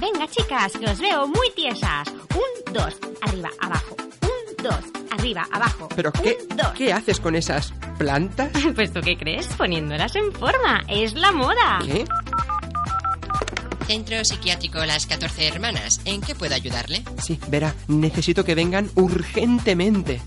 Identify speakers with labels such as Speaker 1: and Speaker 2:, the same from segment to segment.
Speaker 1: Venga, chicas, que os veo muy tiesas. Un, dos, arriba, abajo. Un, dos, arriba, abajo.
Speaker 2: ¿Pero
Speaker 1: Un,
Speaker 2: qué,
Speaker 1: dos.
Speaker 2: qué haces con esas plantas?
Speaker 1: Pues tú qué crees, poniéndolas en forma. Es la moda.
Speaker 2: ¿Qué?
Speaker 3: Centro Psiquiátrico Las 14 Hermanas. ¿En qué puedo ayudarle?
Speaker 2: Sí, verá, necesito que vengan urgentemente.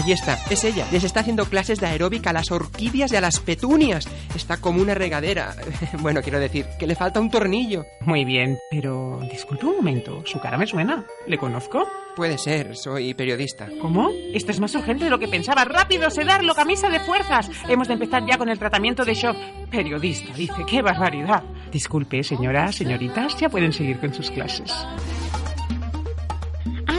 Speaker 2: Allí está, es ella. Les está haciendo clases de aeróbica a las orquídeas y a las petunias. Está como una regadera. Bueno, quiero decir, que le falta un tornillo.
Speaker 4: Muy bien, pero disculpe un momento, su cara me suena. ¿Le conozco?
Speaker 2: Puede ser, soy periodista.
Speaker 4: ¿Cómo? Esto es más urgente de lo que pensaba. ¡Rápido, sedarlo, camisa de fuerzas! Hemos de empezar ya con el tratamiento de shock. Periodista, dice, qué barbaridad. Disculpe, señora, señoritas, ya pueden seguir con sus clases.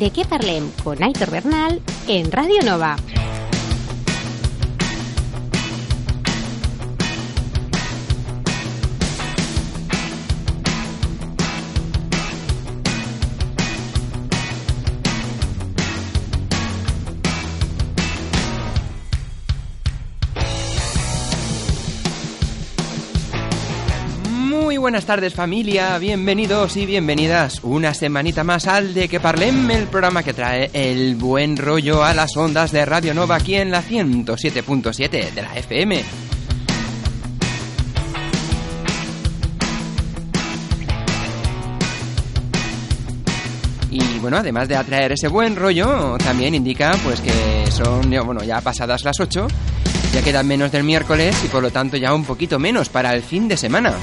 Speaker 1: De qué parlem con Aitor Bernal en Radio Nova.
Speaker 2: Buenas tardes familia, bienvenidos y bienvenidas una semanita más al de que Parlem, el programa que trae el buen rollo a las ondas de Radio Nova aquí en la 107.7 de la FM. Y bueno, además de atraer ese buen rollo, también indica pues que son, bueno, ya pasadas las 8, ya quedan menos del miércoles y por lo tanto ya un poquito menos para el fin de semana.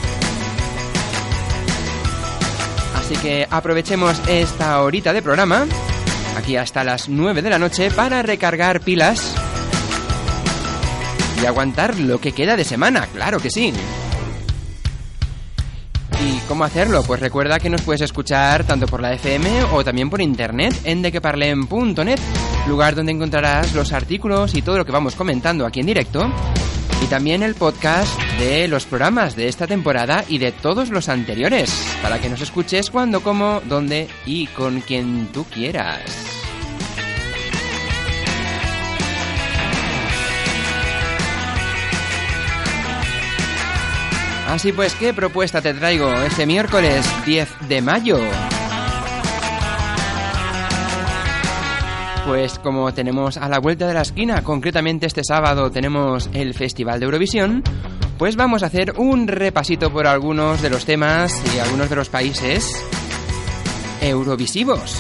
Speaker 2: Así que aprovechemos esta horita de programa, aquí hasta las 9 de la noche, para recargar pilas y aguantar lo que queda de semana, claro que sí. ¿Y cómo hacerlo? Pues recuerda que nos puedes escuchar tanto por la FM o también por internet en dequeparlem.net, lugar donde encontrarás los artículos y todo lo que vamos comentando aquí en directo. Y también el podcast de los programas de esta temporada y de todos los anteriores, para que nos escuches cuando, cómo, dónde y con quien tú quieras. Así pues, ¿qué propuesta te traigo este miércoles 10 de mayo? Pues como tenemos a la vuelta de la esquina, concretamente este sábado tenemos el Festival de Eurovisión, pues vamos a hacer un repasito por algunos de los temas y algunos de los países eurovisivos.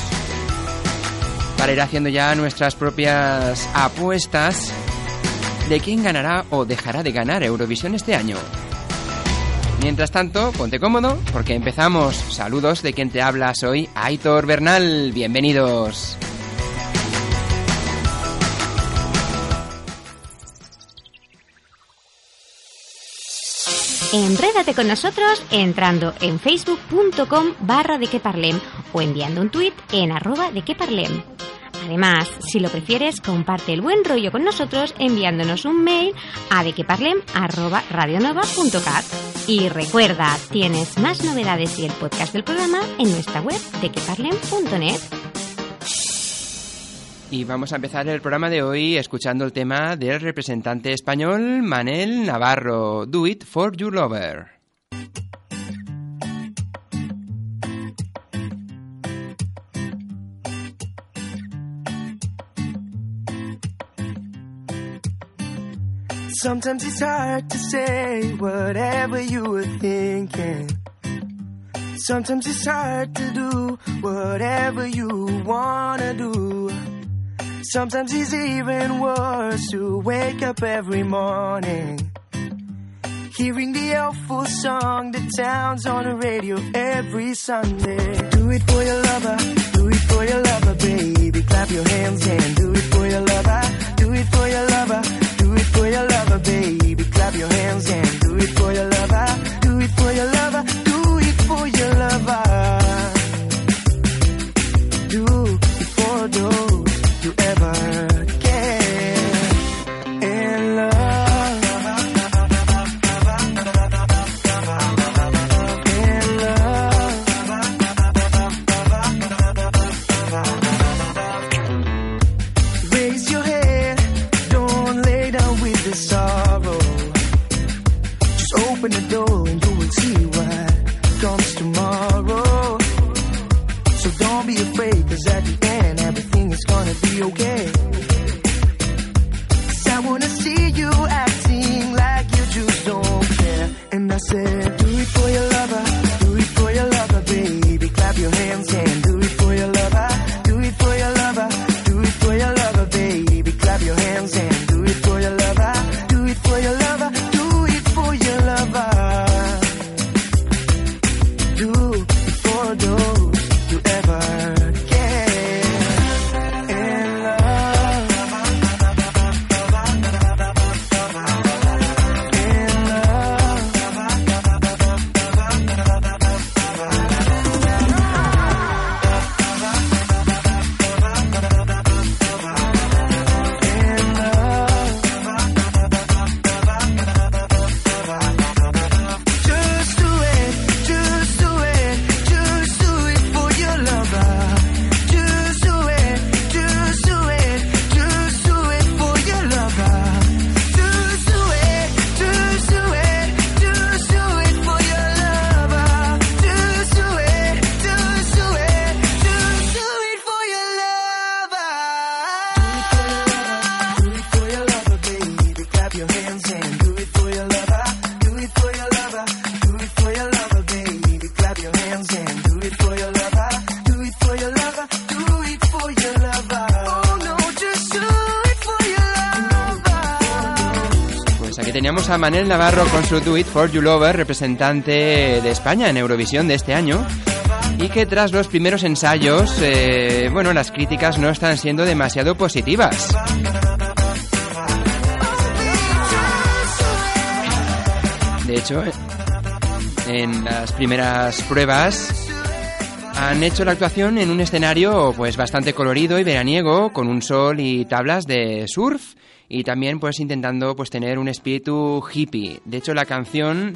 Speaker 2: Para ir haciendo ya nuestras propias apuestas de quién ganará o dejará de ganar Eurovisión este año. Mientras tanto, ponte cómodo porque empezamos. Saludos de quien te habla, soy Aitor Bernal. Bienvenidos.
Speaker 1: Enrédate con nosotros entrando en facebook.com barra de que o enviando un tuit en arroba de que. Además, si lo prefieres, comparte el buen rollo con nosotros enviándonos un mail a dequeparlem arroba radionova.cat. Y recuerda, tienes más novedades y el podcast del programa en nuestra web dequeparlem.net.
Speaker 2: Y vamos a empezar el programa de hoy escuchando el tema del representante español Manel Navarro, Do It For Your Lover.
Speaker 5: Sometimes it's hard to say whatever you were thinking. Sometimes it's hard to do whatever you wanna do. Sometimes it's even worse to wake up every morning Hearing the awful song that sounds on the radio every Sunday. Do it for your lover, do it for your lover, baby. Clap your hands and do it for your lover. Do it for your lover, do it for your lover, baby. Clap your hands and do it for your lover.
Speaker 2: Manel Navarro con su Do For You Lover, representante de España en Eurovisión de este año. Y que tras los primeros ensayos, eh, bueno, las críticas no están siendo demasiado positivas. De hecho, en las primeras pruebas han hecho la actuación en un escenario pues bastante colorido y veraniego, con un sol y tablas de surf y también pues intentando pues tener un espíritu hippie. De hecho, la canción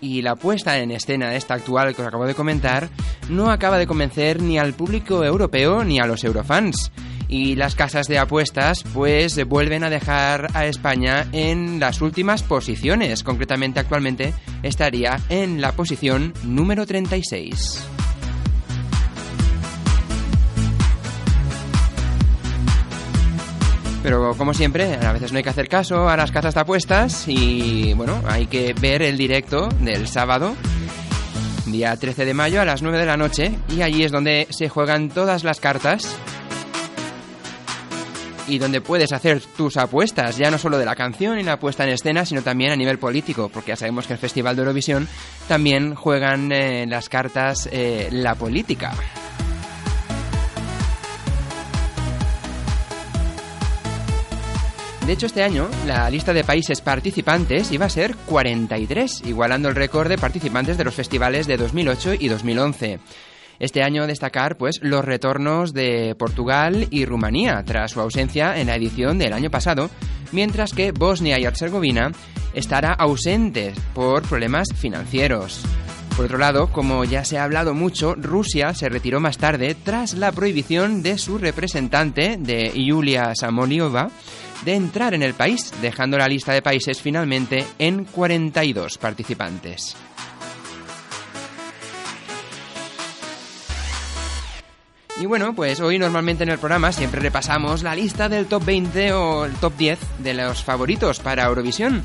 Speaker 2: y la puesta en escena esta actual que os acabo de comentar no acaba de convencer ni al público europeo ni a los eurofans. Y las casas de apuestas pues vuelven a dejar a España en las últimas posiciones. Concretamente actualmente estaría en la posición número 36. Pero como siempre, a veces no hay que hacer caso a las casas de apuestas y bueno, hay que ver el directo del sábado, día 13 de mayo a las 9 de la noche y allí es donde se juegan todas las cartas y donde puedes hacer tus apuestas, ya no solo de la canción y la puesta en escena, sino también a nivel político, porque ya sabemos que el Festival de Eurovisión también juegan eh, las cartas eh, la política. De hecho, este año la lista de países participantes iba a ser 43, igualando el récord de participantes de los festivales de 2008 y 2011. Este año destacar pues los retornos de Portugal y Rumanía tras su ausencia en la edición del año pasado, mientras que Bosnia y Herzegovina estará ausente por problemas financieros. Por otro lado, como ya se ha hablado mucho, Rusia se retiró más tarde tras la prohibición de su representante, de Yulia Samoliova, de entrar en el país, dejando la lista de países finalmente en 42 participantes. Y bueno, pues hoy normalmente en el programa siempre repasamos la lista del top 20 o el top 10 de los favoritos para Eurovisión.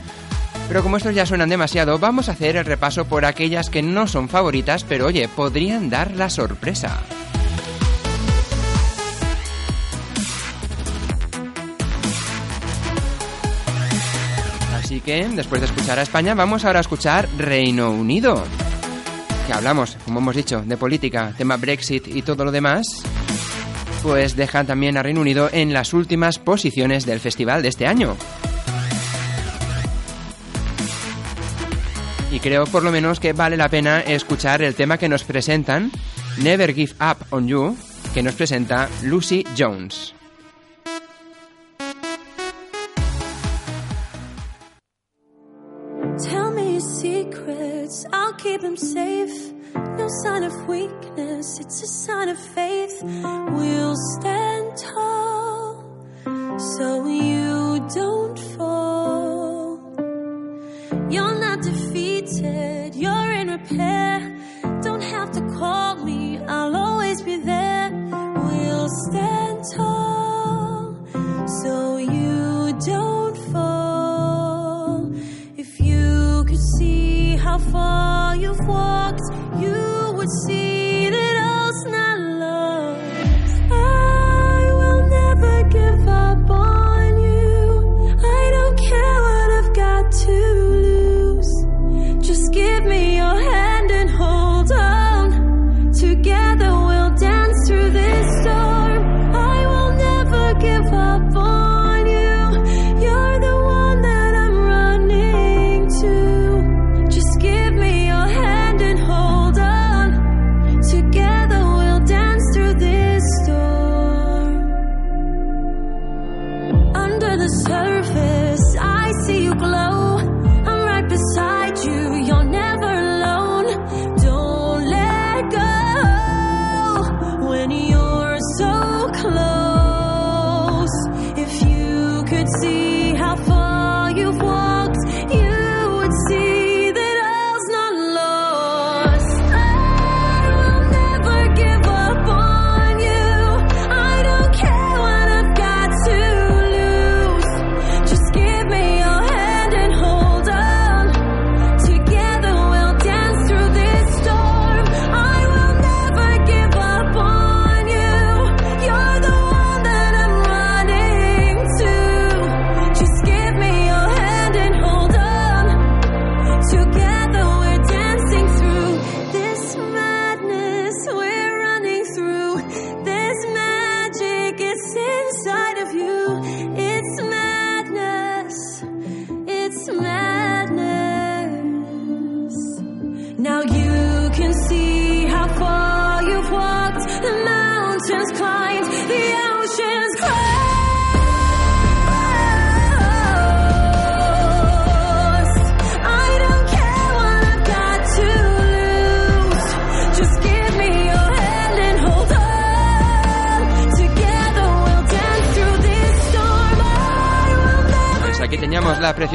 Speaker 2: Pero como estos ya suenan demasiado, vamos a hacer el repaso por aquellas que no son favoritas, pero oye, podrían dar la sorpresa. Así que, después de escuchar a España, vamos ahora a escuchar Reino Unido. Que hablamos, como hemos dicho, de política, tema Brexit y todo lo demás. Pues dejan también a Reino Unido en las últimas posiciones del festival de este año. Y creo por lo menos que vale la pena escuchar el tema que nos presentan, Never Give Up on You, que nos presenta Lucy Jones.
Speaker 6: Keep him safe. No sign of weakness, it's a sign of faith. We'll stand tall so you don't fall. You're not defeated, you're in repair. Don't have to call see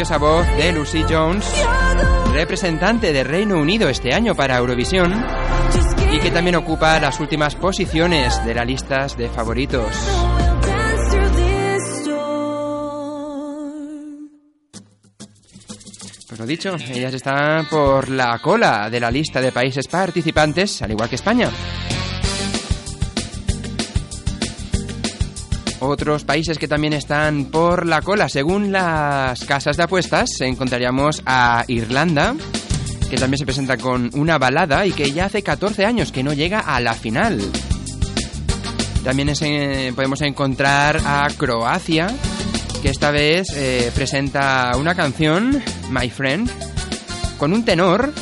Speaker 2: preciosa voz de Lucy Jones, representante de Reino Unido este año para Eurovisión y que también ocupa las últimas posiciones de las listas de favoritos. Pues lo dicho, ellas están por la cola de la lista de países participantes, al igual que España. Otros países que también están por la cola, según las casas de apuestas, encontraríamos a Irlanda, que también se presenta con una balada y que ya hace 14 años que no llega a la final. También eh, podemos encontrar a Croacia, que esta vez eh, presenta una canción, My Friend, con un tenor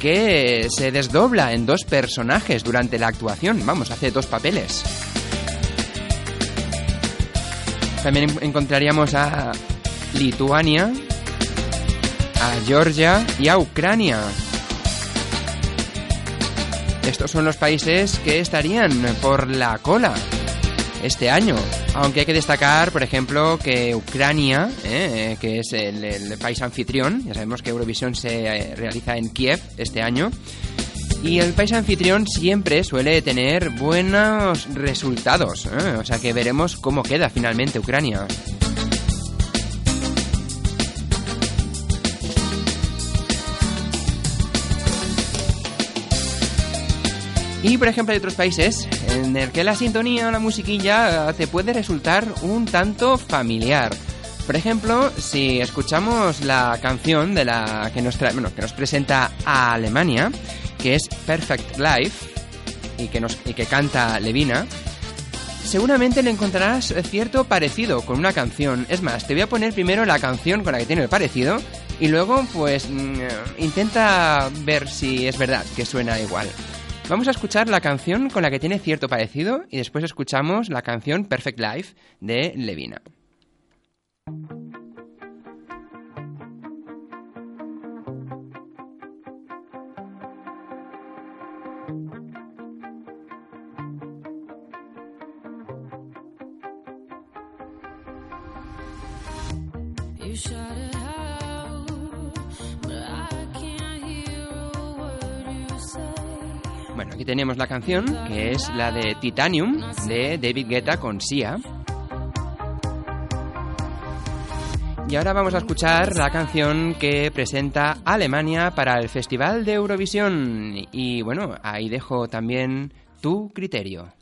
Speaker 2: que se desdobla en dos personajes durante la actuación. Vamos, hace dos papeles. También en- encontraríamos a Lituania, a Georgia y a Ucrania. Estos son los países que estarían por la cola este año. Aunque hay que destacar, por ejemplo, que Ucrania, eh, que es el, el país anfitrión, ya sabemos que Eurovisión se eh, realiza en Kiev este año, y el país anfitrión siempre suele tener buenos resultados, ¿eh? o sea que veremos cómo queda finalmente Ucrania. Y por ejemplo hay otros países en el que la sintonía o la musiquilla te puede resultar un tanto familiar.
Speaker 6: Por ejemplo, si escuchamos la canción de la que nos, trae- bueno, que nos presenta a Alemania, que es Perfect Life, y que, nos, y que canta Levina, seguramente le encontrarás cierto parecido con una canción. Es más, te voy a poner primero la canción con la que tiene el parecido y luego pues mm, intenta ver si es verdad que suena igual. Vamos a escuchar la canción con la que tiene cierto parecido y después escuchamos la canción Perfect Life de Levina. Bueno, aquí tenemos la canción que es la de Titanium de David Guetta con Sia. Y ahora vamos a escuchar la canción que presenta Alemania para el Festival de Eurovisión. Y bueno, ahí dejo también tu criterio.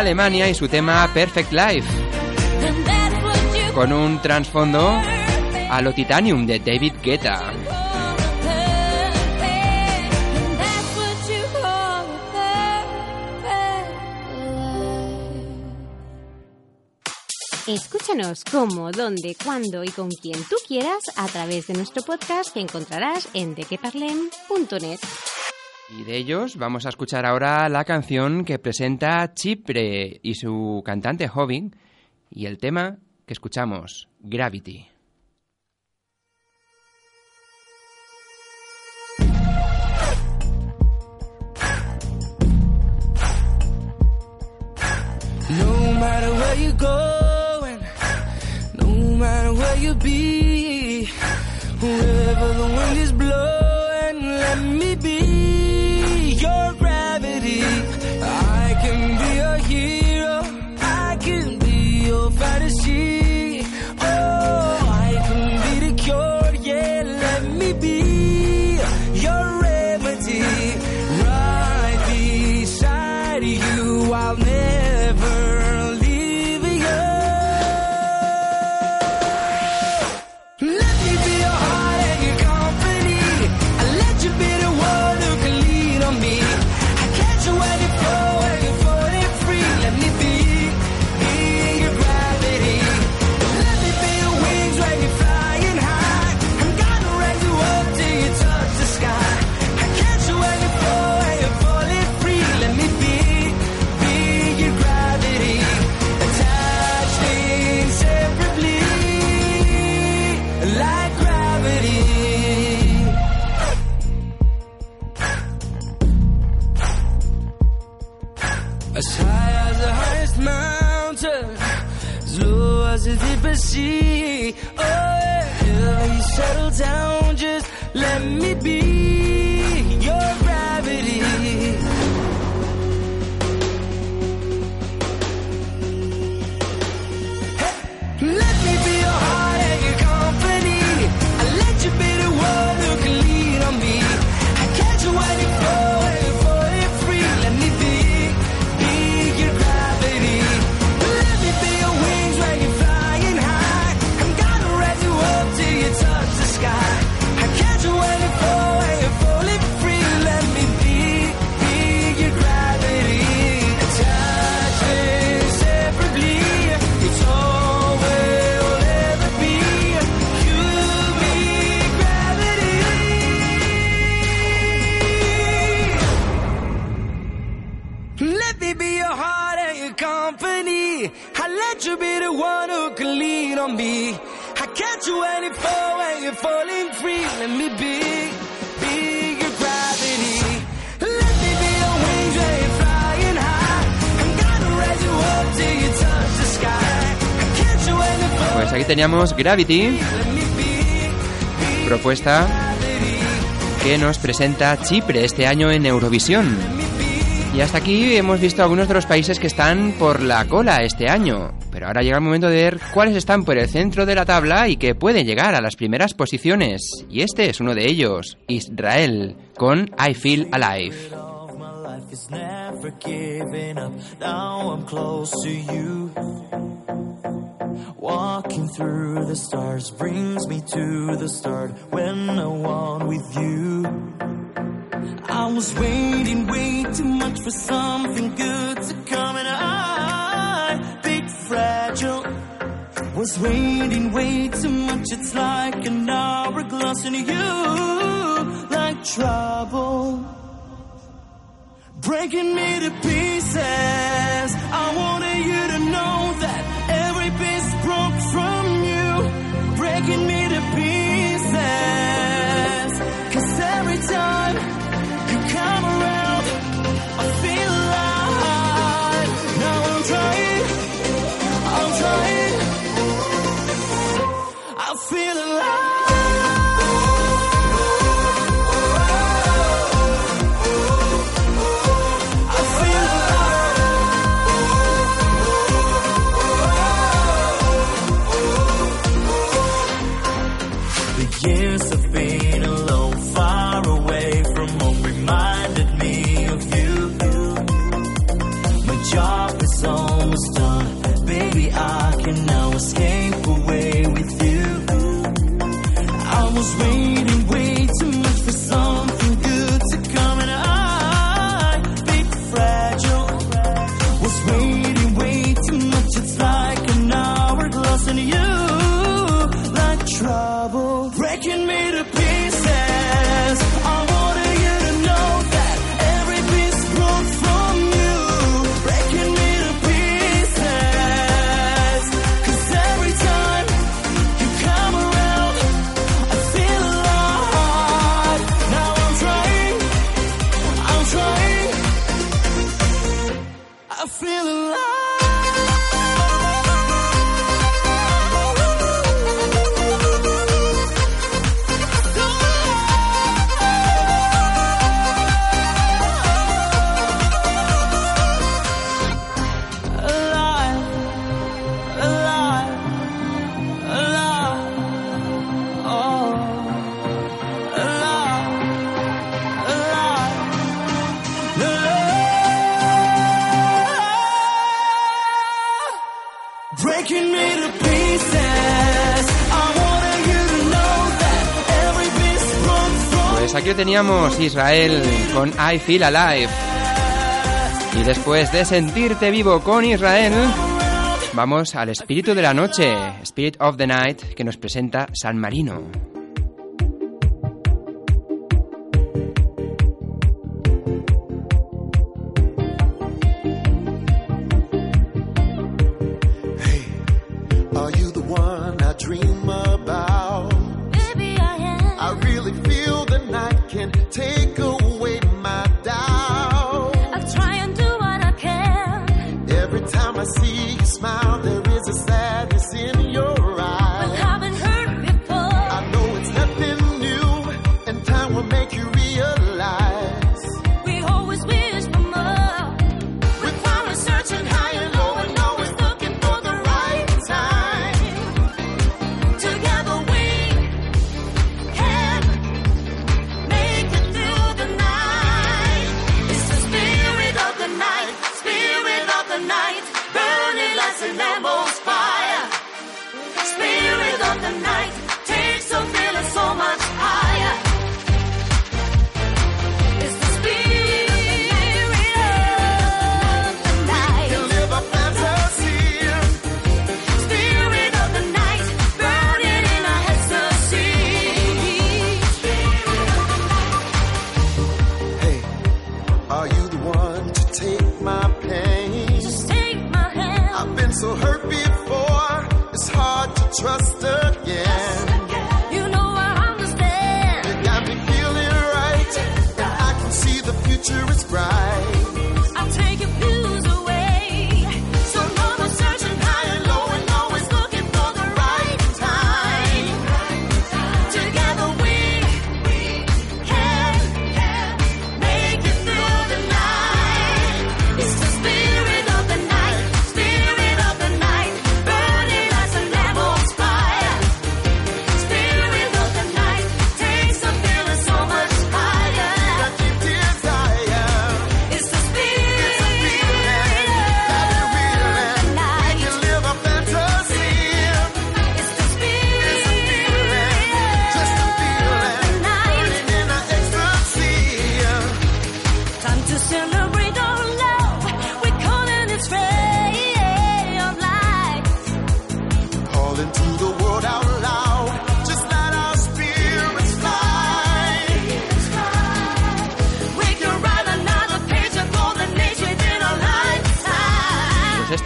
Speaker 6: Alemania y su tema Perfect Life, con un trasfondo a lo Titanium de David Guetta.
Speaker 1: Escúchanos cómo, dónde, cuándo y con quien tú quieras a través de nuestro podcast que encontrarás en dequeparlem.net.
Speaker 6: Y de ellos vamos a escuchar ahora la canción que presenta Chipre y su cantante Hobbing y el tema que escuchamos, Gravity.
Speaker 5: No matter where you're going, no matter where you be, wherever the wind is blowing,
Speaker 2: teníamos Gravity, propuesta que nos presenta Chipre este año en Eurovisión. Y hasta aquí hemos visto algunos de los países que están por la cola este año, pero ahora llega el momento de ver cuáles están por el centro de la tabla y que pueden llegar a las primeras posiciones. Y este es uno de ellos, Israel, con I Feel Alive.
Speaker 7: Walking through the stars brings me to the start when I want with you. I was waiting way too much for something good to come and I, big fragile, was waiting way too much. It's like an hourglass and you, like trouble, breaking me to pieces.
Speaker 2: teníamos Israel con I Feel Alive. Y después de sentirte vivo con Israel, vamos al espíritu de la noche, Spirit of the Night, que nos presenta San Marino.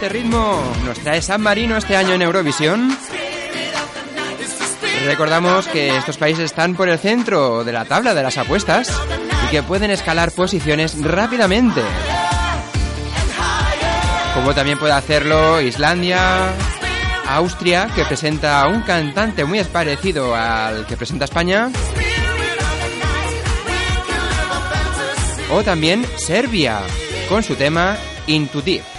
Speaker 6: Este ritmo nos trae San Marino este año en Eurovisión. Recordamos que estos países están por el centro de la tabla de las apuestas y que pueden escalar posiciones rápidamente. Como también puede hacerlo Islandia, Austria, que presenta un cantante muy parecido al que presenta España. O también Serbia, con su tema Into Deep.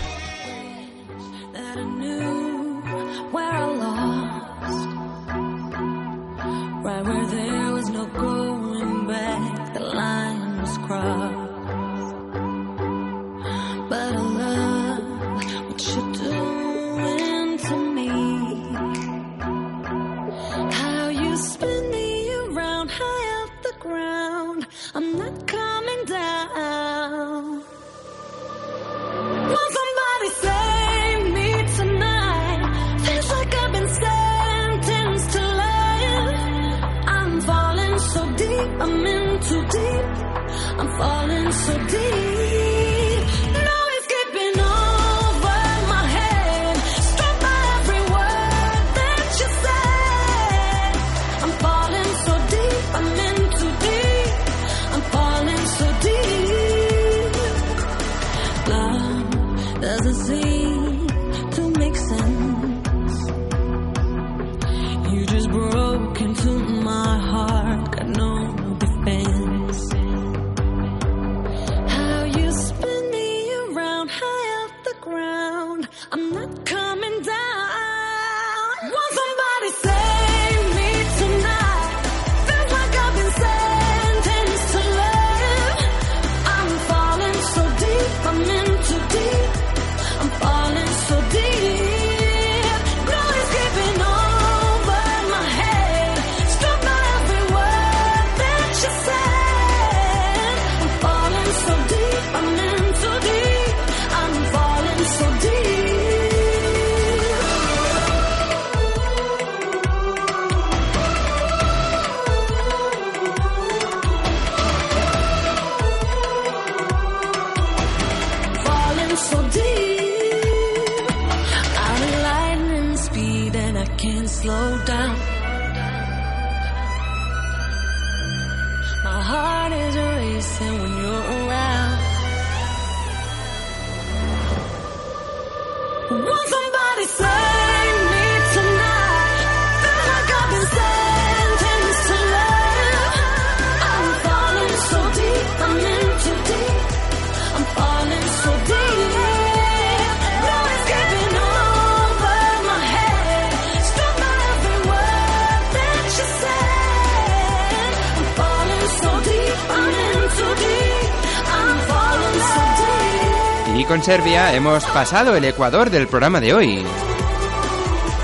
Speaker 2: Serbia hemos pasado el Ecuador del programa de hoy.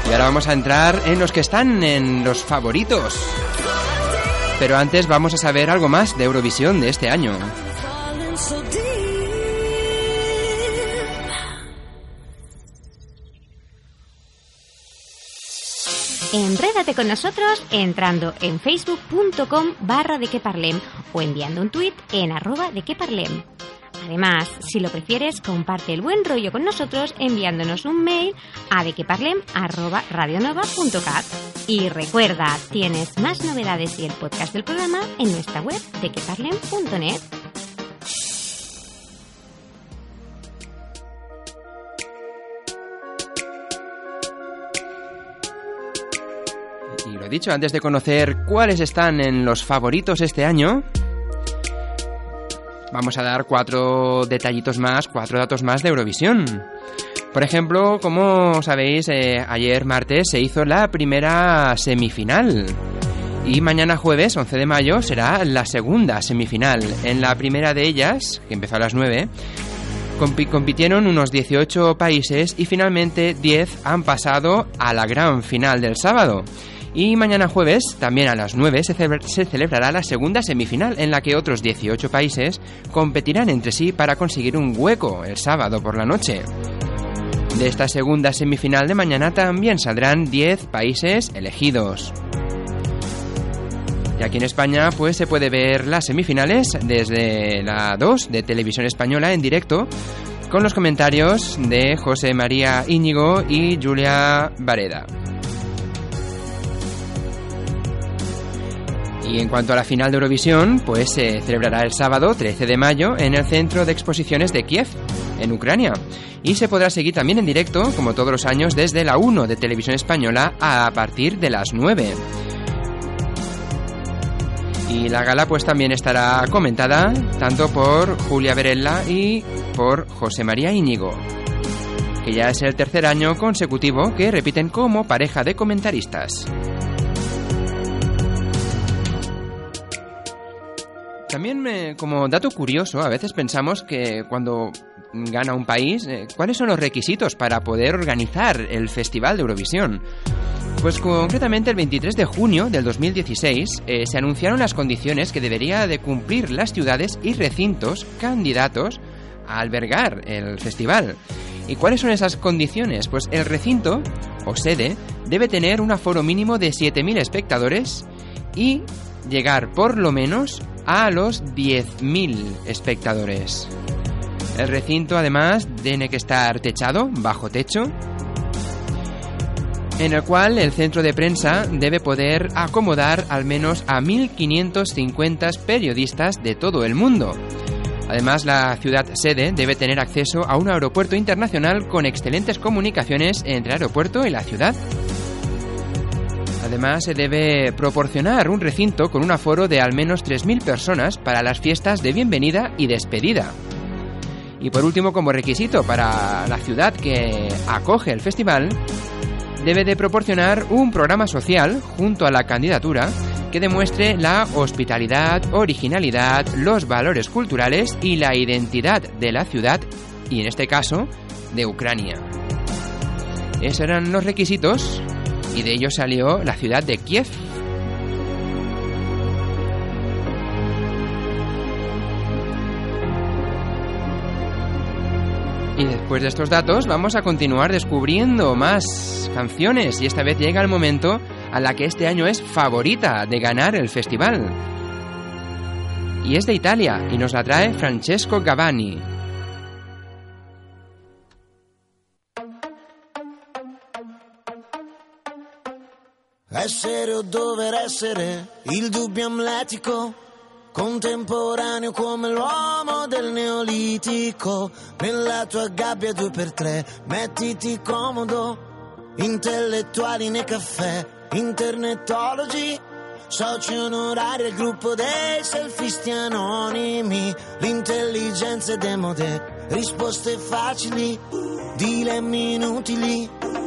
Speaker 2: Y ahora vamos a entrar en los que están en los favoritos. Pero antes vamos a saber algo más de Eurovisión de este año.
Speaker 1: Enrédate con nosotros entrando en facebook.com barra de que o enviando un tuit en arroba de que. Además, si lo prefieres, comparte el buen rollo con nosotros enviándonos un mail a dequeparlem arroba radionova.cat. Y recuerda, tienes más novedades y el podcast del programa en nuestra web dequeparlem.net.
Speaker 2: Y lo dicho, antes de conocer cuáles están en los favoritos este año, vamos a dar cuatro detallitos más, cuatro datos más de Eurovisión. Por ejemplo, como sabéis, eh, ayer martes se hizo la primera semifinal. Y mañana jueves, 11 de mayo, será la segunda semifinal. En la primera de ellas, que empezó a las 9, compi- compitieron unos 18 países y finalmente 10 han pasado a la gran final del sábado. Y mañana jueves, también a las 9, se, celebra- se celebrará la segunda semifinal en la que otros 18 países competirán entre sí para conseguir un hueco el sábado por la noche. De esta segunda semifinal de mañana también saldrán 10 países elegidos. Y aquí en España pues se puede ver las semifinales desde la 2 de Televisión Española en directo con los comentarios de José María Íñigo y Julia Vareda. Y en cuanto a la final de Eurovisión, pues se celebrará el sábado 13 de mayo en el Centro de Exposiciones de Kiev, en Ucrania. Y se podrá seguir también en directo, como todos los años, desde la 1 de Televisión Española a partir de las 9. Y la gala pues también estará comentada tanto por Julia Berella y por José María Íñigo, que ya es el tercer año consecutivo que repiten como pareja de comentaristas. También me- como dato curioso, a veces pensamos que cuando gana un país, eh, ¿cuáles son los requisitos para poder organizar el Festival de Eurovisión? Pues concretamente el 23 de junio del 2016 eh, se anunciaron las condiciones que debería de cumplir las ciudades y recintos candidatos a albergar el festival. ¿Y cuáles son esas condiciones? Pues el recinto o sede debe tener un aforo mínimo de 7.000 espectadores y llegar por lo menos a los 10.000 espectadores. El recinto además tiene que estar techado, bajo techo, en el cual el centro de prensa debe poder acomodar al menos a 1.550 periodistas de todo el mundo. Además, la ciudad sede debe tener acceso a un aeropuerto internacional con excelentes comunicaciones entre el aeropuerto y la ciudad. Además, se debe proporcionar un recinto con un aforo de al menos 3.000 personas para las fiestas de bienvenida y despedida. Y por último, como requisito para la ciudad que acoge el festival, debe de proporcionar un programa social junto a la candidatura que demuestre la hospitalidad, originalidad, los valores culturales y la identidad de la ciudad y en este caso de Ucrania. Esos eran los requisitos y de ellos salió la ciudad de Kiev. Y después de estos datos vamos a continuar descubriendo más canciones y esta vez llega el momento a la que este año es favorita de ganar el festival. Y es de Italia y nos la trae Francesco Gavani.
Speaker 8: Essere o dover essere il dubbio amletico, contemporaneo come l'uomo del neolitico, nella tua gabbia due per tre, mettiti comodo. Intellettuali nei caffè, internetologi, soci onorari al gruppo dei selfisti anonimi, l'intelligenza è demode, risposte facili, dilemmi inutili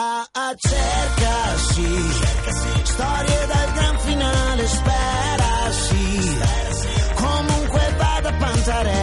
Speaker 8: a, ah, cerca sì, storie dal gran finale, spera sì, comunque vada a panzare.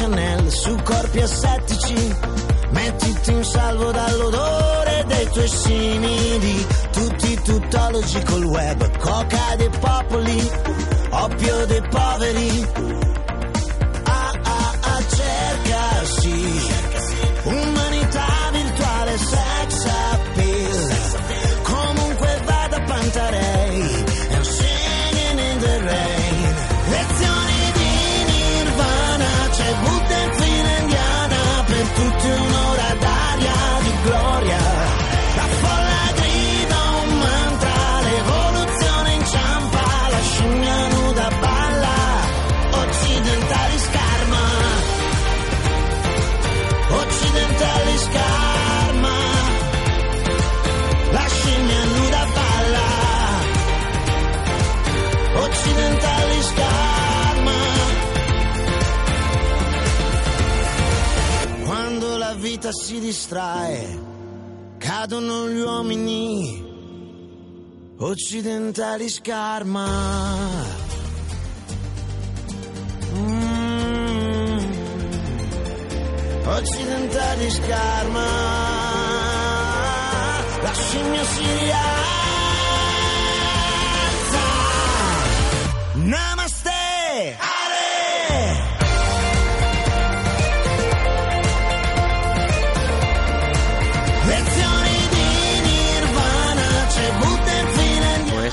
Speaker 8: Chanel su corpi assettici. Mettiti in salvo dall'odore dei tuoi simili. Tutti tuttologi col web, coca dei popoli, oppio dei poveri. Ah ah ah, cercasi. Vita si distrae, cadono gli uomini, occidentali scarma. Mm. Occidentali scarma, la scimmia si rialza.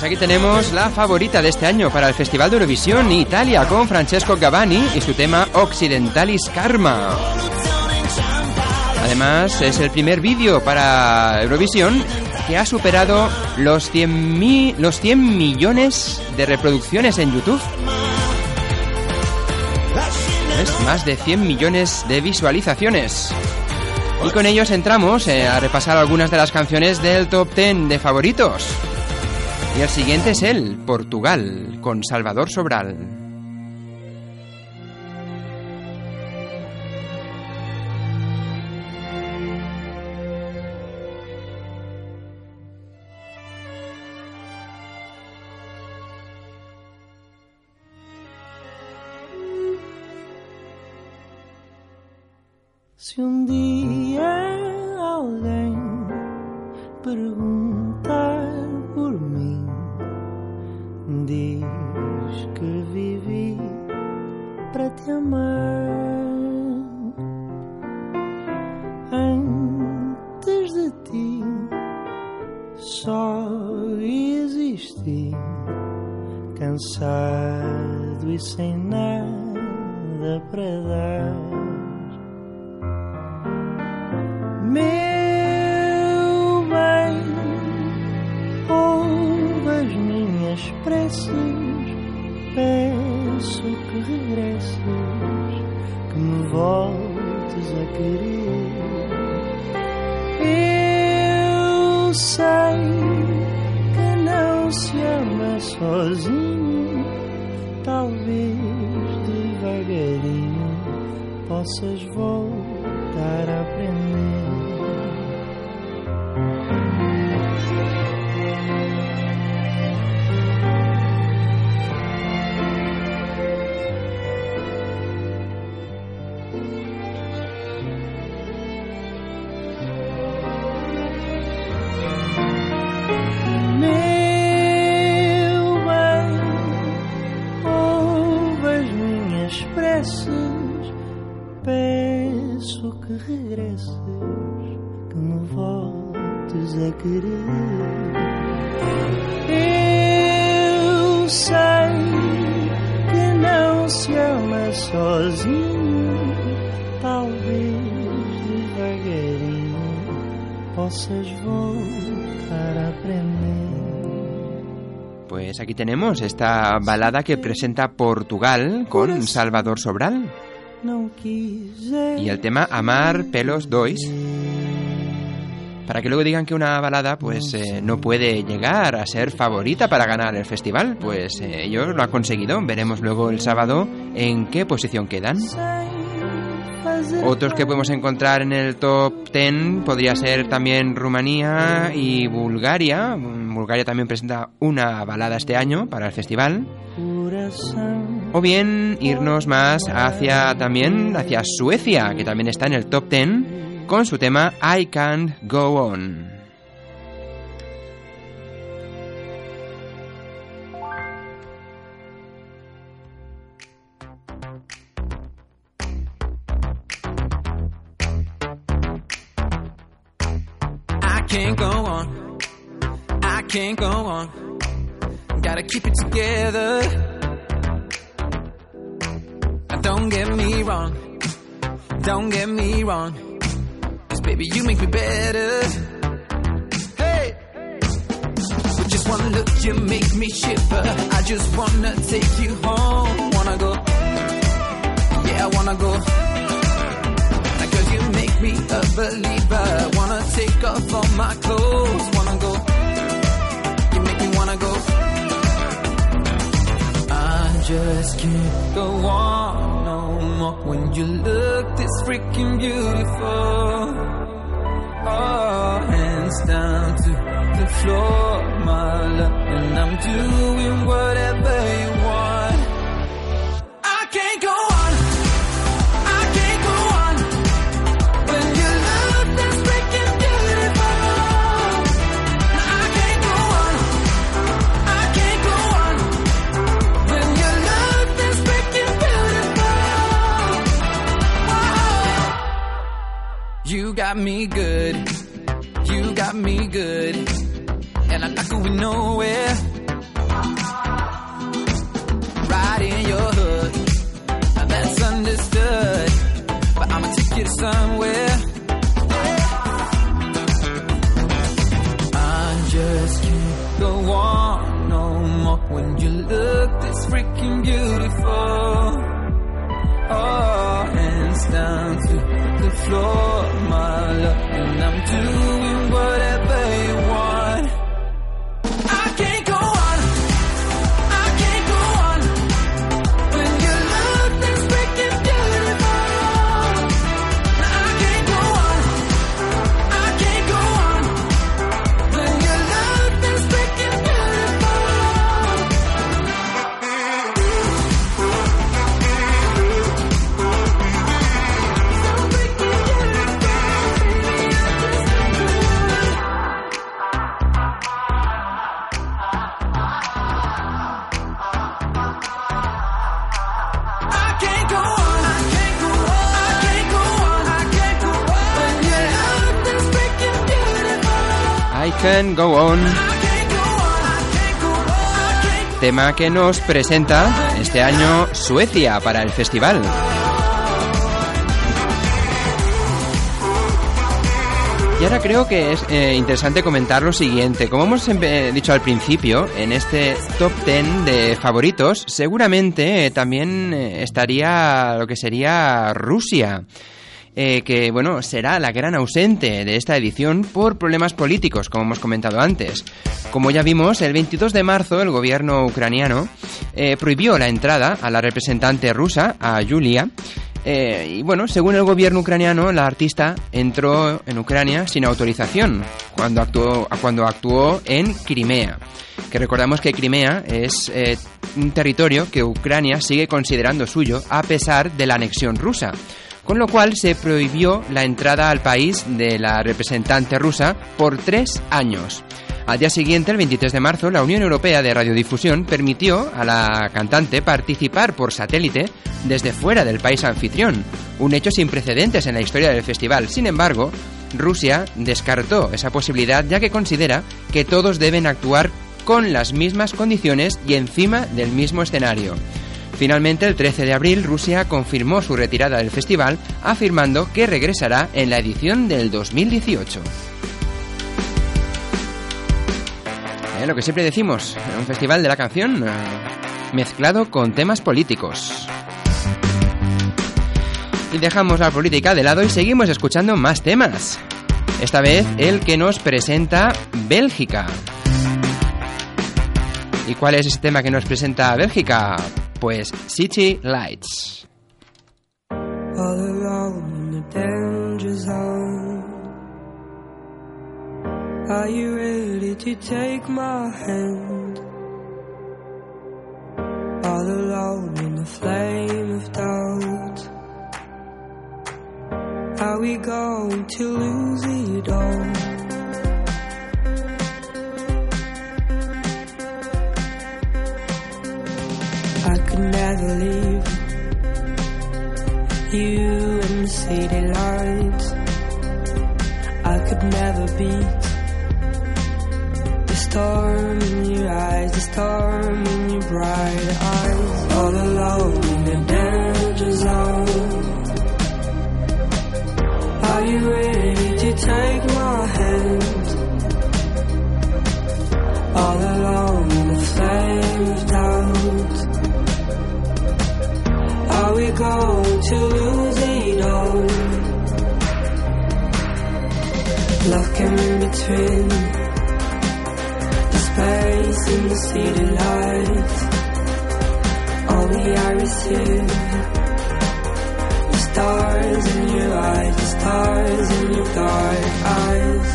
Speaker 2: Aquí tenemos la favorita de este año para el Festival de Eurovisión Italia con Francesco Gavani y su tema Occidentalis Karma. Además, es el primer vídeo para Eurovisión que ha superado los 100, mi- los 100 millones de reproducciones en YouTube. Es más de 100 millones de visualizaciones. Y con ellos entramos eh, a repasar algunas de las canciones del top 10 de favoritos. Y el siguiente es el Portugal, con Salvador Sobral.
Speaker 9: Se um dia alguém perguntar por mim, diz que vivi para te amar. Antes de ti só existi, cansado e sem nada para dar. Meu bem, ouve as minhas preces, peço que regresses, que me voltes a querer. Eu sei que não se ama sozinho, talvez devagarinho possas voltar
Speaker 2: tenemos esta balada que presenta Portugal con Salvador Sobral y el tema Amar Pelos Dois. Para que luego digan que una balada pues eh, no puede llegar a ser favorita para ganar el festival, pues eh, ellos lo han conseguido. Veremos luego el sábado en qué posición quedan. Otros que podemos encontrar en el top 10 podría ser también Rumanía y Bulgaria. Bulgaria también presenta una balada este año para el festival. O bien irnos más hacia también hacia Suecia, que también está en el top 10 con su tema I Can't Go On.
Speaker 10: Can't go on. Gotta keep it together. Don't get me wrong. Don't get me wrong. Cause baby, you make me better. Hey! With just one look, you make me shiver. I just wanna take you home. Wanna go. Yeah, I wanna go. You make me a believer. Wanna take off all my clothes. Just can't go on no more when you look this freaking beautiful. Oh, hands down to the floor, my love, and I'm doing whatever you got me good. You got me good. And I'm not going nowhere. Go On.
Speaker 2: Tema que nos presenta este año Suecia para el festival. Y ahora creo que es eh, interesante comentar lo siguiente. Como hemos empe- dicho al principio, en este top 10 de favoritos, seguramente eh, también eh, estaría lo que sería Rusia. Eh, que bueno será la gran ausente de esta edición por problemas políticos, como hemos comentado antes. Como ya vimos, el 22 de marzo el gobierno ucraniano eh, prohibió la entrada a la representante rusa, a Yulia. eh, y bueno, según el gobierno ucraniano, la artista entró en Ucrania sin autorización cuando actuó, cuando actuó en Crimea. Que recordamos que Crimea es eh, un territorio que Ucrania sigue considerando suyo a pesar de la anexión rusa con lo cual se prohibió la entrada al país de la representante rusa por tres años. Al día siguiente, el 23 de marzo, la Unión Europea de Radiodifusión permitió a la cantante participar por satélite desde fuera del país anfitrión, un hecho sin precedentes en la historia del festival. Sin embargo, Rusia descartó esa posibilidad ya que considera que todos deben actuar con las mismas condiciones y encima del mismo escenario. Finalmente, el 13 de abril, Rusia confirmó su retirada del festival, afirmando que regresará en la edición del 2018. Eh, lo que siempre decimos, un festival de la canción eh, mezclado con temas políticos. Y dejamos la política de lado y seguimos escuchando más temas. Esta vez el que nos presenta Bélgica. ¿Y cuál es ese tema que nos presenta Bélgica? Pues City Lights.
Speaker 5: all alone the danger zone. Are you ready to take my hand? All alone in the flame of doubt. Are we going to lose it all? Never leave you in the city lights. I could never beat the storm in your eyes, the storm in your bright eyes. All alone in the danger zone. Are you ready to take my Going to lose it all? Love came in between the space and the city lights. Only I receive the stars in your eyes, the stars in your dark eyes.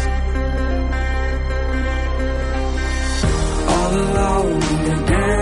Speaker 5: All alone in the danger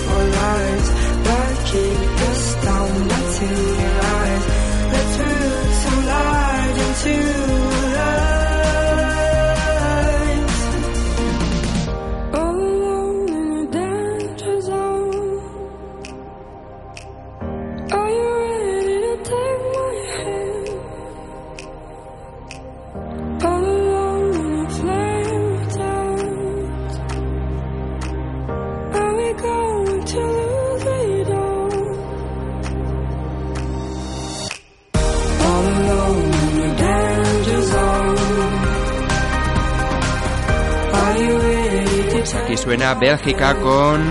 Speaker 2: suena Bélgica con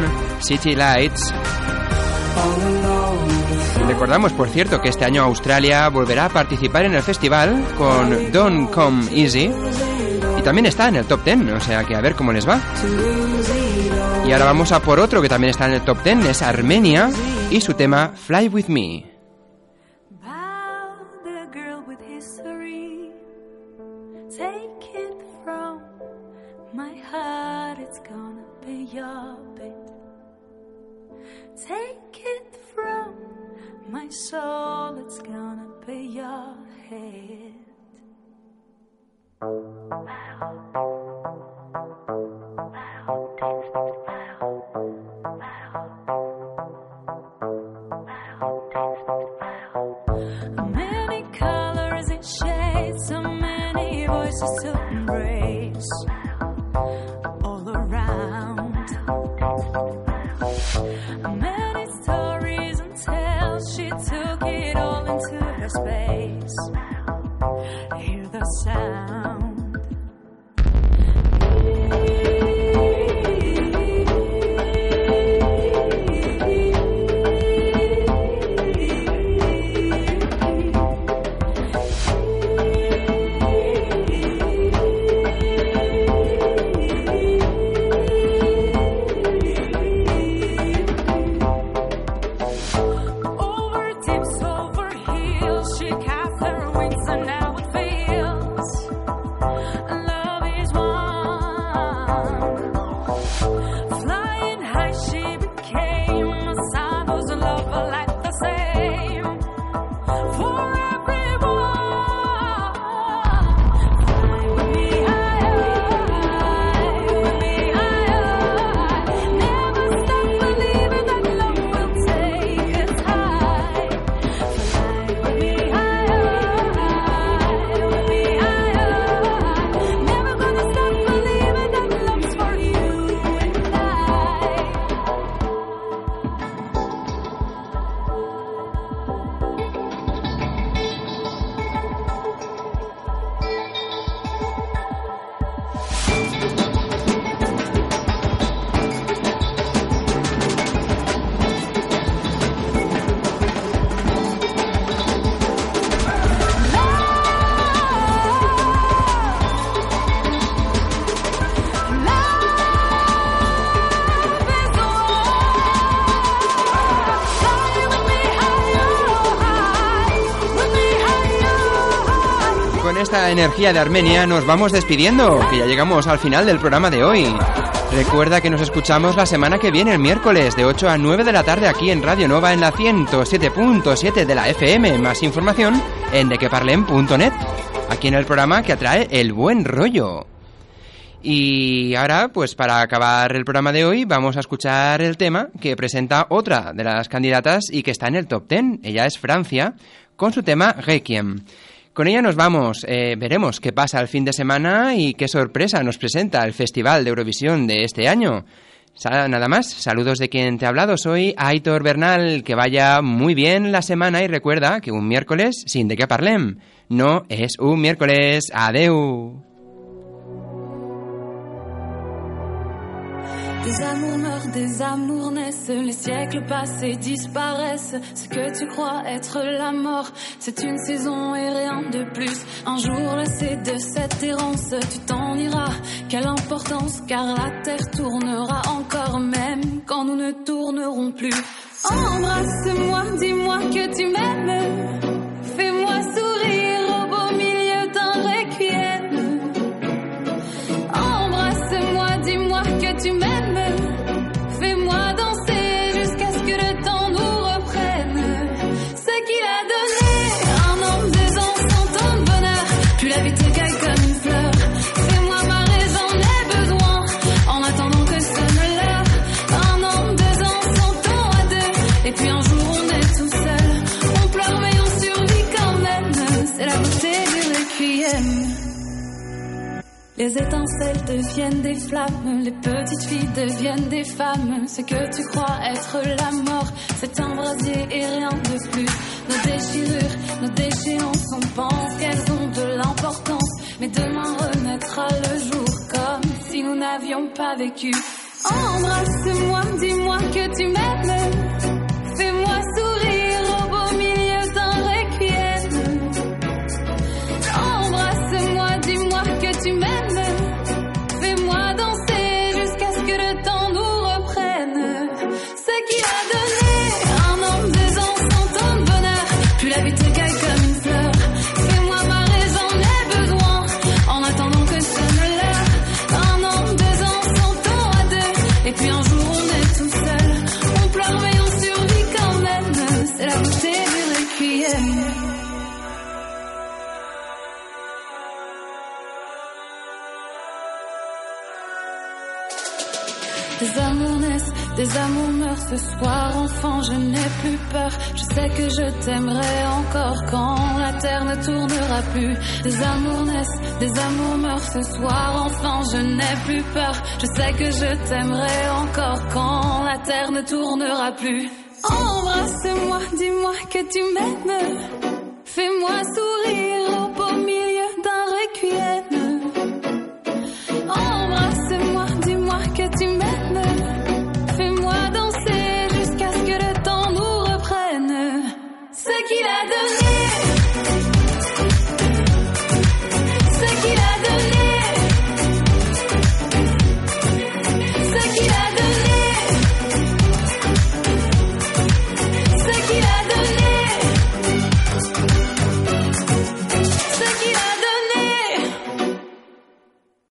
Speaker 2: City Lights. recordamos, por cierto, que este año Australia volverá a participar en el festival con Don't Come Easy. Y también está en el top 10, o sea que a ver cómo les va. Y ahora vamos a por otro que también está en el top 10, es Armenia y su tema Fly With Me. Wow. Energía de Armenia nos vamos despidiendo, que ya llegamos al final del programa de hoy. Recuerda que nos escuchamos la semana que viene, el miércoles, de 8 a 9 de la tarde aquí en Radio Nova en la 107.7 de la FM. Más información en dequeparlem.net, aquí en el programa que atrae el buen rollo. Y ahora, pues para acabar el programa de hoy, vamos a escuchar el tema que presenta otra de las candidatas y que está en el top 10. Ella es Francia, con su tema Requiem. Con ella nos vamos, eh, veremos qué pasa el fin de semana y qué sorpresa nos presenta el Festival de Eurovisión de este año. Nada más, saludos de quien te ha hablado, soy Aitor Bernal, que vaya muy bien la semana y recuerda que un miércoles sin de qué parlem, no es un miércoles, adeu.
Speaker 6: Des amours meurent, des amours naissent, les siècles passent et disparaissent. Ce que tu crois être la mort, c'est une saison et rien de plus. Un jour lassé de cette errance, tu t'en iras. Quelle importance, car la terre tournera encore même quand nous ne tournerons plus. Embrasse-moi, dis-moi que tu m'aimes. Fais-moi sourire au beau milieu d'un requiem. Embrasse-moi, dis-moi que tu m'aimes. Les étincelles deviennent des flammes, les petites filles deviennent des femmes. Ce que tu crois être la mort, c'est un brasier et rien de plus. Nos déchirures, nos déchéances, on pense qu'elles ont de l'importance. Mais demain renaîtra le jour comme si nous n'avions pas vécu. Embrasse-moi, dis-moi que tu m'aimes. Ce soir. Enfant, je n'ai plus peur. Je sais que je t'aimerai encore quand la terre ne tournera plus. Des amours naissent, des amours meurent ce soir. Enfin, je n'ai plus peur. Je sais que je t'aimerai encore quand la terre ne tournera plus. Embrasse-moi, dis-moi que tu m'aimes. Fais-moi sourire au beau qu'il a.